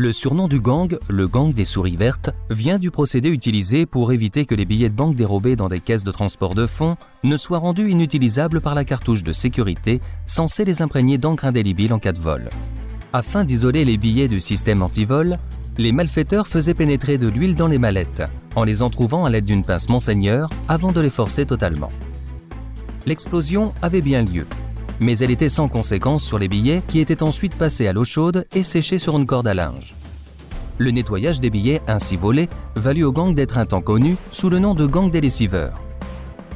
Le surnom du gang, le gang des souris vertes, vient du procédé utilisé pour éviter que les billets de banque dérobés dans des caisses de transport de fonds ne soient rendus inutilisables par la cartouche de sécurité censée les imprégner d'encre indélébile en cas de vol. Afin d'isoler les billets du système anti-vol, les malfaiteurs faisaient pénétrer de l'huile dans les mallettes, en les entrouvant à l'aide d'une pince Monseigneur avant de les forcer totalement. L'explosion avait bien lieu, mais elle était sans conséquence sur les billets qui étaient ensuite passés à l'eau chaude et séchés sur une corde à linge. Le nettoyage des billets ainsi volés valut au gang d'être un temps connu sous le nom de gang des lessiveurs.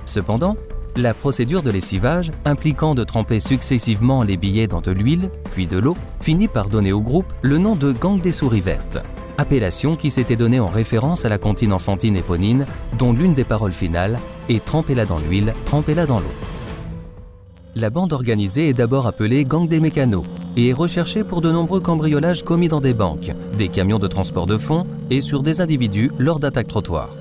Cependant, la procédure de lessivage, impliquant de tremper successivement les billets dans de l'huile, puis de l'eau, finit par donner au groupe le nom de gang des souris vertes, appellation qui s'était donnée en référence à la comptine enfantine éponine, dont l'une des paroles finales est Trempez-la dans l'huile, trempez-la dans l'eau. La bande organisée est d'abord appelée Gang des mécanos et est recherchée pour de nombreux cambriolages commis dans des banques, des camions de transport de fonds et sur des individus lors d'attaques trottoirs.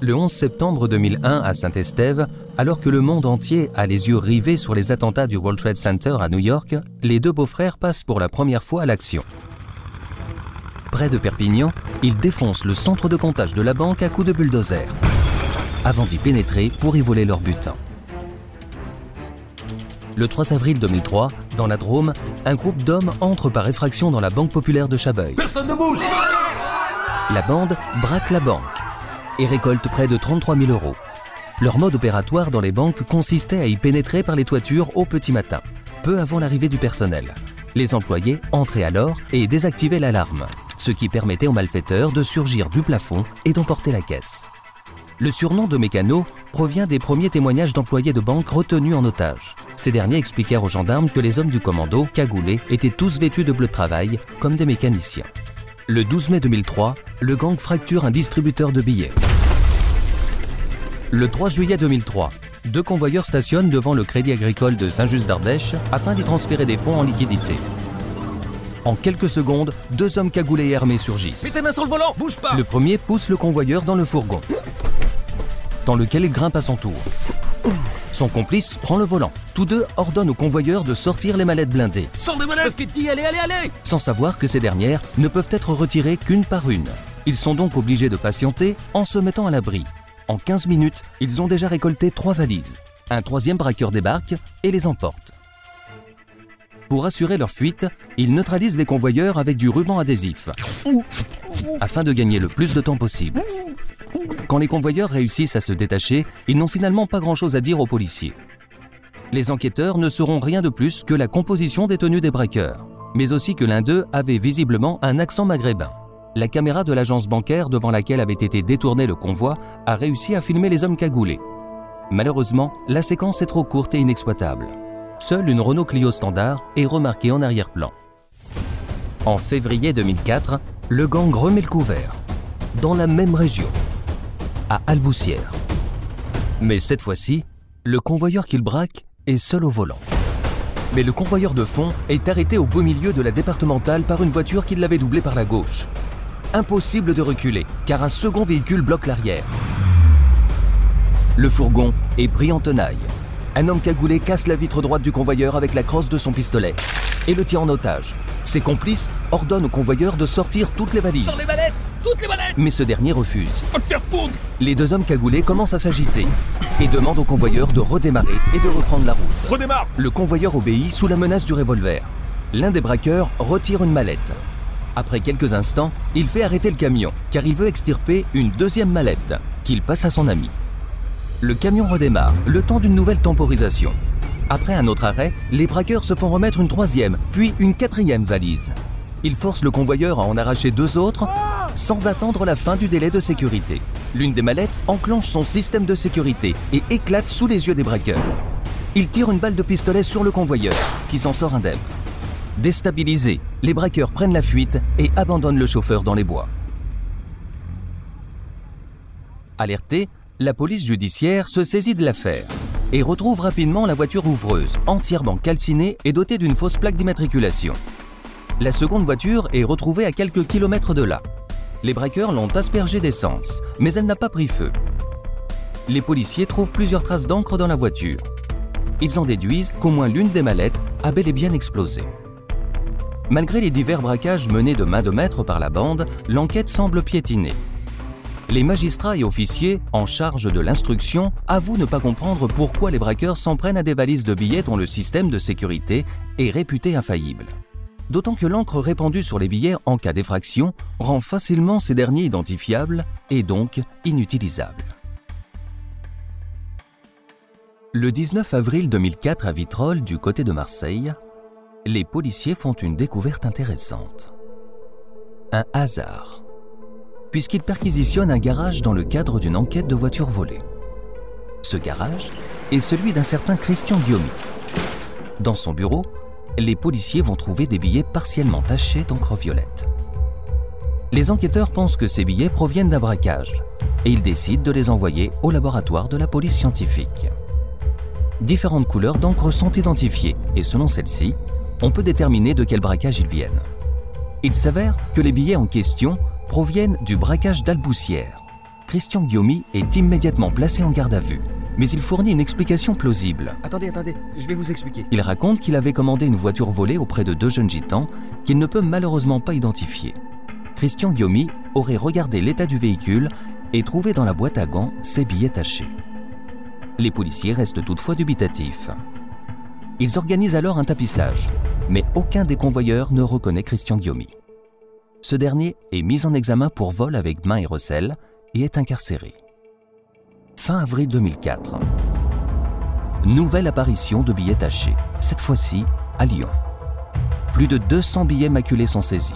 Le 11 septembre 2001 à Saint-Estève, alors que le monde entier a les yeux rivés sur les attentats du World Trade Center à New York, les deux beaux-frères passent pour la première fois à l'action. Près de Perpignan, ils défoncent le centre de comptage de la banque à coups de bulldozer, avant d'y pénétrer pour y voler leur butin. Le 3 avril 2003, dans la Drôme, un groupe d'hommes entre par effraction dans la Banque populaire de Chabeuil. Personne ne bouge La bande braque la banque et récolte près de 33 000 euros. Leur mode opératoire dans les banques consistait à y pénétrer par les toitures au petit matin, peu avant l'arrivée du personnel. Les employés entraient alors et désactivaient l'alarme, ce qui permettait aux malfaiteurs de surgir du plafond et d'emporter la caisse. Le surnom de mécano provient des premiers témoignages d'employés de banque retenus en otage. Ces derniers expliquèrent aux gendarmes que les hommes du commando, cagoulés, étaient tous vêtus de bleu de travail, comme des mécaniciens. Le 12 mai 2003, le gang fracture un distributeur de billets. Le 3 juillet 2003, deux convoyeurs stationnent devant le Crédit Agricole de Saint-Just d'Ardèche afin d'y transférer des fonds en liquidité. En quelques secondes, deux hommes cagoulés et armés surgissent. Mets tes mains sur le volant, bouge pas Le premier pousse le convoyeur dans le fourgon, dans lequel il grimpe à son tour. Son complice prend le volant. Tous deux ordonnent au convoyeur de sortir les mallettes blindées, Sors dit, allez, allez, allez sans savoir que ces dernières ne peuvent être retirées qu'une par une. Ils sont donc obligés de patienter en se mettant à l'abri. En 15 minutes, ils ont déjà récolté trois valises. Un troisième braqueur débarque et les emporte. Pour assurer leur fuite, ils neutralisent les convoyeurs avec du ruban adhésif, afin de gagner le plus de temps possible. Quand les convoyeurs réussissent à se détacher, ils n'ont finalement pas grand-chose à dire aux policiers. Les enquêteurs ne sauront rien de plus que la composition des tenues des braqueurs, mais aussi que l'un d'eux avait visiblement un accent maghrébin. La caméra de l'agence bancaire devant laquelle avait été détourné le convoi a réussi à filmer les hommes cagoulés. Malheureusement, la séquence est trop courte et inexploitable. Seule une Renault Clio standard est remarquée en arrière-plan. En février 2004, le gang remet le couvert, dans la même région, à Alboussière. Mais cette fois-ci, le convoyeur qu'il braque est seul au volant. Mais le convoyeur de fond est arrêté au beau milieu de la départementale par une voiture qui l'avait doublé par la gauche. Impossible de reculer, car un second véhicule bloque l'arrière. Le fourgon est pris en tenaille. Un homme cagoulé casse la vitre droite du convoyeur avec la crosse de son pistolet et le tient en otage. Ses complices ordonnent au convoyeur de sortir toutes les valises, Sors les mallettes Toutes les mallettes mais ce dernier refuse. Va te faire foutre Les deux hommes cagoulés commencent à s'agiter et demandent au convoyeur de redémarrer et de reprendre la route. Redémarre Le convoyeur obéit sous la menace du revolver. L'un des braqueurs retire une mallette. Après quelques instants, il fait arrêter le camion, car il veut extirper une deuxième mallette, qu'il passe à son ami. Le camion redémarre, le temps d'une nouvelle temporisation. Après un autre arrêt, les braqueurs se font remettre une troisième, puis une quatrième valise. Ils forcent le convoyeur à en arracher deux autres sans attendre la fin du délai de sécurité. L'une des mallettes enclenche son système de sécurité et éclate sous les yeux des braqueurs. Ils tirent une balle de pistolet sur le convoyeur, qui s'en sort indemne. Déstabilisés, les braqueurs prennent la fuite et abandonnent le chauffeur dans les bois. Alertée, la police judiciaire se saisit de l'affaire et retrouve rapidement la voiture ouvreuse, entièrement calcinée et dotée d'une fausse plaque d'immatriculation. La seconde voiture est retrouvée à quelques kilomètres de là. Les braqueurs l'ont aspergée d'essence, mais elle n'a pas pris feu. Les policiers trouvent plusieurs traces d'encre dans la voiture. Ils en déduisent qu'au moins l'une des mallettes a bel et bien explosé. Malgré les divers braquages menés de main de maître par la bande, l'enquête semble piétiner. Les magistrats et officiers en charge de l'instruction avouent ne pas comprendre pourquoi les braqueurs s'en prennent à des valises de billets dont le système de sécurité est réputé infaillible. D'autant que l'encre répandue sur les billets en cas d'effraction rend facilement ces derniers identifiables et donc inutilisables. Le 19 avril 2004 à Vitrolles, du côté de Marseille, les policiers font une découverte intéressante. Un hasard, puisqu'ils perquisitionnent un garage dans le cadre d'une enquête de voitures volées. Ce garage est celui d'un certain Christian Guillaume. Dans son bureau, les policiers vont trouver des billets partiellement tachés d'encre violette. Les enquêteurs pensent que ces billets proviennent d'un braquage et ils décident de les envoyer au laboratoire de la police scientifique. Différentes couleurs d'encre sont identifiées et selon celles-ci, on peut déterminer de quel braquage ils viennent. Il s'avère que les billets en question proviennent du braquage d'Alboussière. Christian Guillaume est immédiatement placé en garde à vue, mais il fournit une explication plausible. Attendez, attendez, je vais vous expliquer. Il raconte qu'il avait commandé une voiture volée auprès de deux jeunes gitans qu'il ne peut malheureusement pas identifier. Christian Guillaume aurait regardé l'état du véhicule et trouvé dans la boîte à gants ses billets tachés. Les policiers restent toutefois dubitatifs. Ils organisent alors un tapissage, mais aucun des convoyeurs ne reconnaît Christian Guillaume. Ce dernier est mis en examen pour vol avec main et recel et est incarcéré. Fin avril 2004. Nouvelle apparition de billets tachés, cette fois-ci à Lyon. Plus de 200 billets maculés sont saisis.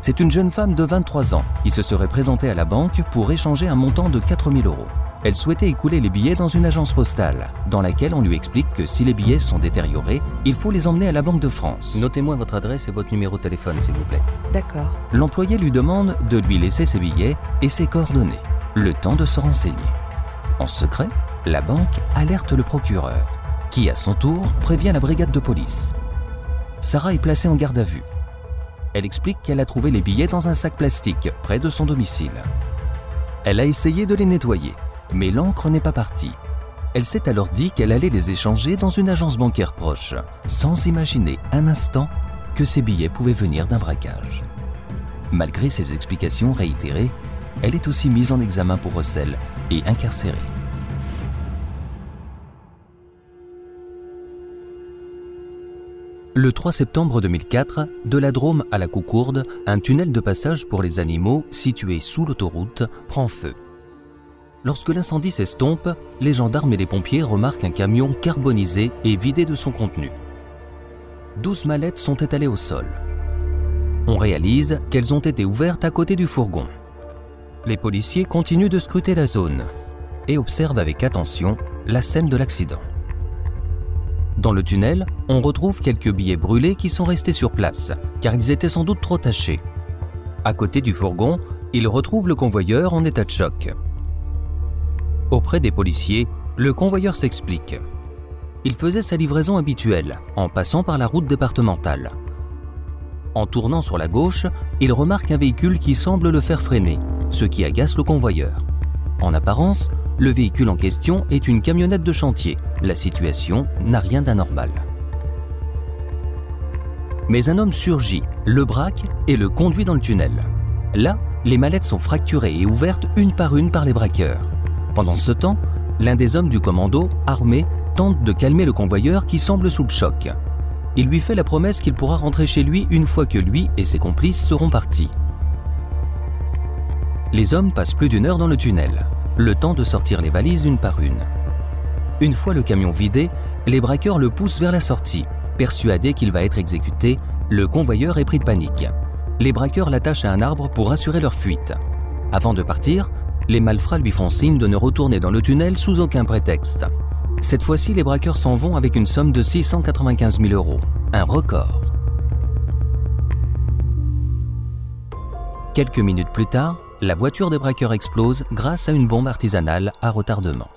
C'est une jeune femme de 23 ans qui se serait présentée à la banque pour échanger un montant de 4000 euros. Elle souhaitait écouler les billets dans une agence postale, dans laquelle on lui explique que si les billets sont détériorés, il faut les emmener à la Banque de France. Notez-moi votre adresse et votre numéro de téléphone, s'il vous plaît. D'accord. L'employé lui demande de lui laisser ses billets et ses coordonnées, le temps de se renseigner. En secret, la banque alerte le procureur, qui à son tour prévient la brigade de police. Sarah est placée en garde à vue. Elle explique qu'elle a trouvé les billets dans un sac plastique près de son domicile. Elle a essayé de les nettoyer, mais l'encre n'est pas partie. Elle s'est alors dit qu'elle allait les échanger dans une agence bancaire proche, sans imaginer un instant que ces billets pouvaient venir d'un braquage. Malgré ses explications réitérées, elle est aussi mise en examen pour recel et incarcérée. Le 3 septembre 2004, de la Drôme à la Coucourde, un tunnel de passage pour les animaux situé sous l'autoroute prend feu. Lorsque l'incendie s'estompe, les gendarmes et les pompiers remarquent un camion carbonisé et vidé de son contenu. 12 mallettes sont étalées au sol. On réalise qu'elles ont été ouvertes à côté du fourgon. Les policiers continuent de scruter la zone et observent avec attention la scène de l'accident. Dans le tunnel, on retrouve quelques billets brûlés qui sont restés sur place, car ils étaient sans doute trop tachés. À côté du fourgon, ils retrouvent le convoyeur en état de choc. Auprès des policiers, le convoyeur s'explique. Il faisait sa livraison habituelle, en passant par la route départementale. En tournant sur la gauche, il remarque un véhicule qui semble le faire freiner, ce qui agace le convoyeur. En apparence, le véhicule en question est une camionnette de chantier. La situation n'a rien d'anormal. Mais un homme surgit, le braque et le conduit dans le tunnel. Là, les mallettes sont fracturées et ouvertes une par une par les braqueurs. Pendant ce temps, l'un des hommes du commando, armé, tente de calmer le convoyeur qui semble sous le choc. il lui fait la promesse qu'il pourra rentrer chez lui une fois que lui et ses complices seront partis. Les hommes passent plus d'une heure dans le tunnel, le temps de sortir les valises une par une. Une fois le camion vidé, les braqueurs le poussent vers la sortie. Persuadé qu'il va être exécuté, le convoyeur est pris de panique. Les braqueurs l'attachent à un arbre pour assurer leur fuite. Avant de partir, les malfrats lui font signe de ne retourner dans le tunnel sous aucun prétexte. Cette fois-ci, les braqueurs s'en vont avec une somme de 695 000 euros, un record. Quelques minutes plus tard, la voiture des braqueurs explose grâce à une bombe artisanale à retardement.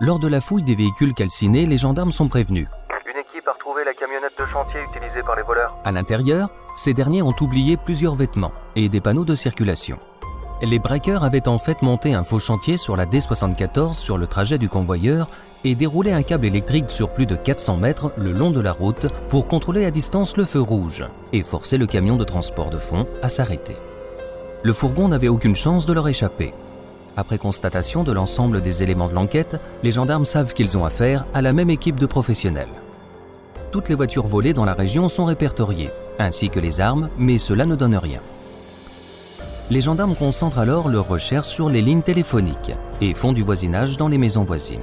Lors de la fouille des véhicules calcinés, les gendarmes sont prévenus. Une équipe a retrouvé la camionnette de chantier utilisée par les voleurs. À l'intérieur, ces derniers ont oublié plusieurs vêtements et des panneaux de circulation. Les braqueurs avaient en fait monté un faux chantier sur la D74 sur le trajet du convoyeur et déroulé un câble électrique sur plus de 400 mètres le long de la route pour contrôler à distance le feu rouge et forcer le camion de transport de fond à s'arrêter. Le fourgon n'avait aucune chance de leur échapper. Après constatation de l'ensemble des éléments de l'enquête, les gendarmes savent qu'ils ont affaire à la même équipe de professionnels. Toutes les voitures volées dans la région sont répertoriées, ainsi que les armes, mais cela ne donne rien les gendarmes concentrent alors leurs recherches sur les lignes téléphoniques et font du voisinage dans les maisons voisines.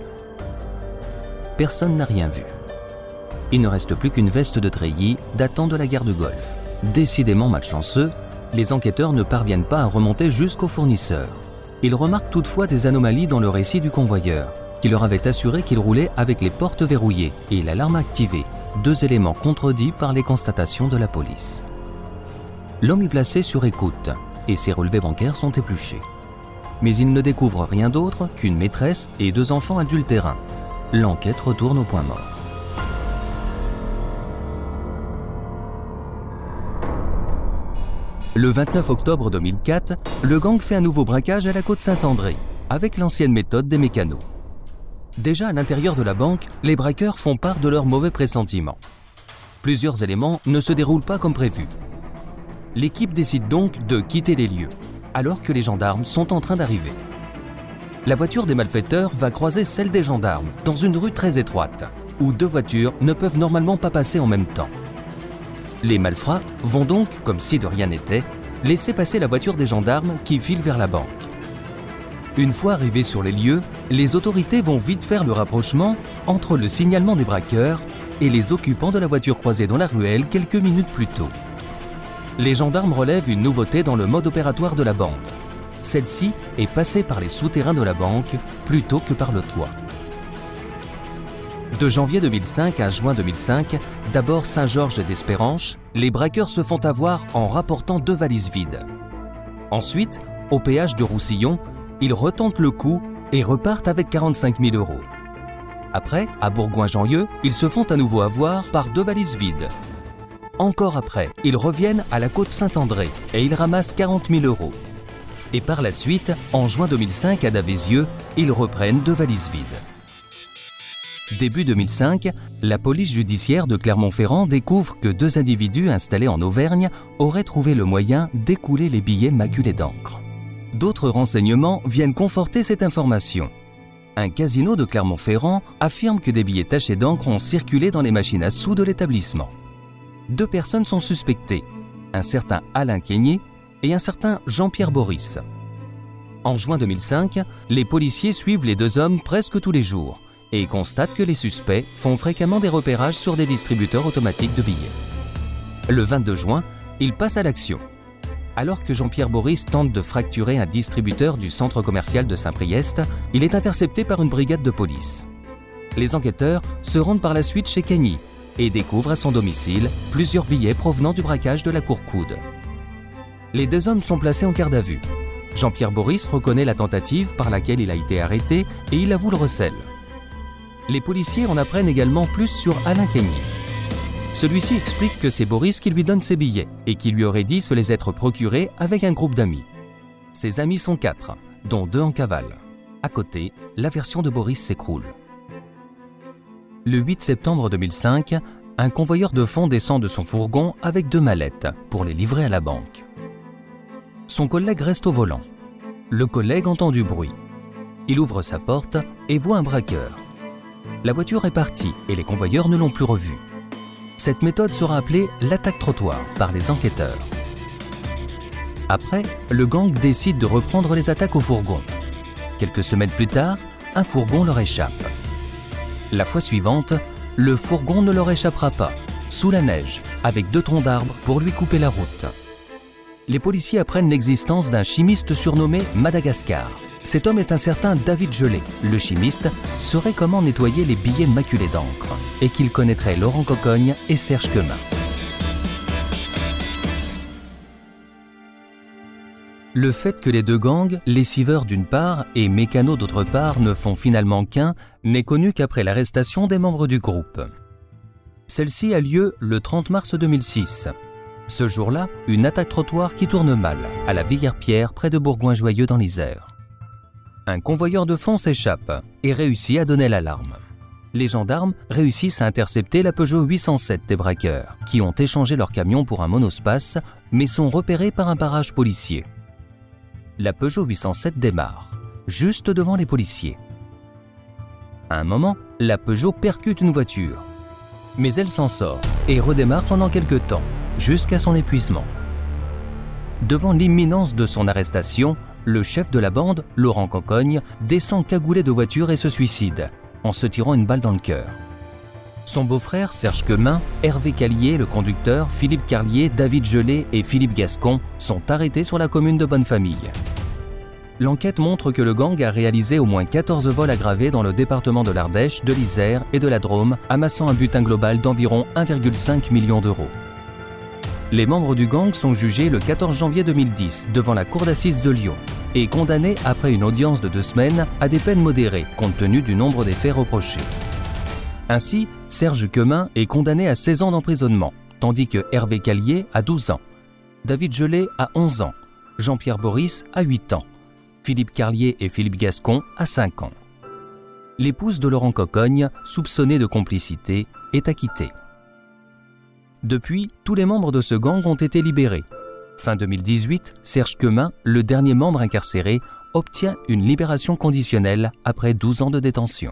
Personne n'a rien vu. Il ne reste plus qu'une veste de treillis datant de la guerre de Golfe. Décidément malchanceux, les enquêteurs ne parviennent pas à remonter jusqu'au fournisseur. Ils remarquent toutefois des anomalies dans le récit du convoyeur, qui leur avait assuré qu'il roulait avec les portes verrouillées et l'alarme activée, deux éléments contredits par les constatations de la police. L'homme est placé sur écoute et ses relevés bancaires sont épluchés. Mais il ne découvre rien d'autre qu'une maîtresse et deux enfants adultérins. L'enquête retourne au point mort. Le 29 octobre 2004, le gang fait un nouveau braquage à la côte Saint-André, avec l'ancienne méthode des mécanos. Déjà à l'intérieur de la banque, les braqueurs font part de leurs mauvais pressentiments. Plusieurs éléments ne se déroulent pas comme prévu l'équipe décide donc de quitter les lieux, alors que les gendarmes sont en train d'arriver. La voiture des malfaiteurs va croiser celle des gendarmes dans une rue très étroite, où deux voitures ne peuvent normalement pas passer en même temps. Les malfrats vont donc, comme si de rien n'était, laisser passer la voiture des gendarmes qui file vers la banque. Une fois arrivés sur les lieux, les autorités vont vite faire le rapprochement entre le signalement des braqueurs et les occupants de la voiture croisée dans la ruelle quelques minutes plus tôt les gendarmes relèvent une nouveauté dans le mode opératoire de la bande. Celle-ci est passée par les souterrains de la banque plutôt que par le toit. De janvier 2005 à juin 2005, d'abord Saint-Georges d'Espéranche, les braqueurs se font avoir en rapportant deux valises vides. Ensuite, au péage de Roussillon, ils retentent le coup et repartent avec 45 000 euros. Après, à Bourgoin-Janlieu, ils se font à nouveau avoir par deux valises vides, encore après, ils reviennent à la côte Saint-André et ils ramassent 40 000 euros. Et par la suite, en juin 2005 à Davézieux, ils reprennent deux valises vides. Début 2005, la police judiciaire de Clermont-Ferrand découvre que deux individus installés en Auvergne auraient trouvé le moyen d'écouler les billets maculés d'encre. D'autres renseignements viennent conforter cette information. Un casino de Clermont-Ferrand affirme que des billets tachés d'encre ont circulé dans les machines à sous de l'établissement deux personnes sont suspectées, un certain Alain Quénier et un certain Jean-Pierre Boris. En juin 2005, les policiers suivent les deux hommes presque tous les jours et constatent que les suspects font fréquemment des repérages sur des distributeurs automatiques de billets. Le 22 juin, ils passent à l'action. Alors que Jean-Pierre Boris tente de fracturer un distributeur du centre commercial de Saint-Priest, il est intercepté par une brigade de police. Les enquêteurs se rendent par la suite chez Cagny, et découvre à son domicile plusieurs billets provenant du braquage de la Courcoude. Les deux hommes sont placés en garde à vue. Jean-Pierre Boris reconnaît la tentative par laquelle il a été arrêté et il avoue le recel. Les policiers en apprennent également plus sur Alain Keigny. Celui-ci explique que c'est Boris qui lui donne ses billets et qui lui aurait dit se les être procurés avec un groupe d'amis. Ses amis sont quatre, dont deux en cavale. À côté, la version de Boris s'écroule. Le 8 septembre 2005, un convoyeur de fonds descend de son fourgon avec deux mallettes pour les livrer à la banque. Son collègue reste au volant. Le collègue entend du bruit. Il ouvre sa porte et voit un braqueur. La voiture est partie et les convoyeurs ne l'ont plus revu. Cette méthode sera appelée l'attaque trottoir par les enquêteurs. Après, le gang décide de reprendre les attaques au fourgon. Quelques semaines plus tard, un fourgon leur échappe. La fois suivante, le fourgon ne leur échappera pas, sous la neige, avec deux troncs d'arbres pour lui couper la route. Les policiers apprennent l'existence d'un chimiste surnommé Madagascar. Cet homme est un certain David Gelé. Le chimiste saurait comment nettoyer les billets maculés d'encre et qu'il connaîtrait Laurent Cocogne et Serge Quemin. Le fait que les deux gangs, lessiveurs d'une part et mécanos d'autre part, ne font finalement qu'un, n'est connu qu'après l'arrestation des membres du groupe. Celle-ci a lieu le 30 mars 2006. Ce jour-là, une attaque trottoir qui tourne mal, à la Villière-Pierre, près de Bourgoin-Joyeux dans l'Isère. Un convoyeur de fond s'échappe et réussit à donner l'alarme. Les gendarmes réussissent à intercepter la Peugeot 807 des braqueurs, qui ont échangé leur camion pour un monospace, mais sont repérés par un barrage policier la Peugeot 807 démarre, juste devant les policiers. À un moment, la Peugeot percute une voiture. Mais elle s'en sort et redémarre pendant quelques temps, jusqu'à son épuisement. Devant l'imminence de son arrestation, le chef de la bande, Laurent Cocogne, descend cagoulé de voiture et se suicide, en se tirant une balle dans le cœur. Son beau-frère Serge Quemin, Hervé Callier, le conducteur, Philippe Carlier, David Gelé et Philippe Gascon sont arrêtés sur la commune de Bonnefamille. L'enquête montre que le gang a réalisé au moins 14 vols aggravés dans le département de l'Ardèche, de l'Isère et de la Drôme, amassant un butin global d'environ 1,5 million d'euros. Les membres du gang sont jugés le 14 janvier 2010 devant la cour d'assises de Lyon et condamnés après une audience de deux semaines à des peines modérées compte tenu du nombre des faits reprochés. Ainsi, Serge Quemin est condamné à 16 ans d'emprisonnement, tandis que Hervé Callier a 12 ans, David Gelé a 11 ans, Jean-Pierre Boris a 8 ans, Philippe Carlier et Philippe Gascon à 5 ans. L'épouse de Laurent Cocogne, soupçonnée de complicité, est acquittée. Depuis, tous les membres de ce gang ont été libérés. Fin 2018, Serge Quemin, le dernier membre incarcéré, obtient une libération conditionnelle après 12 ans de détention.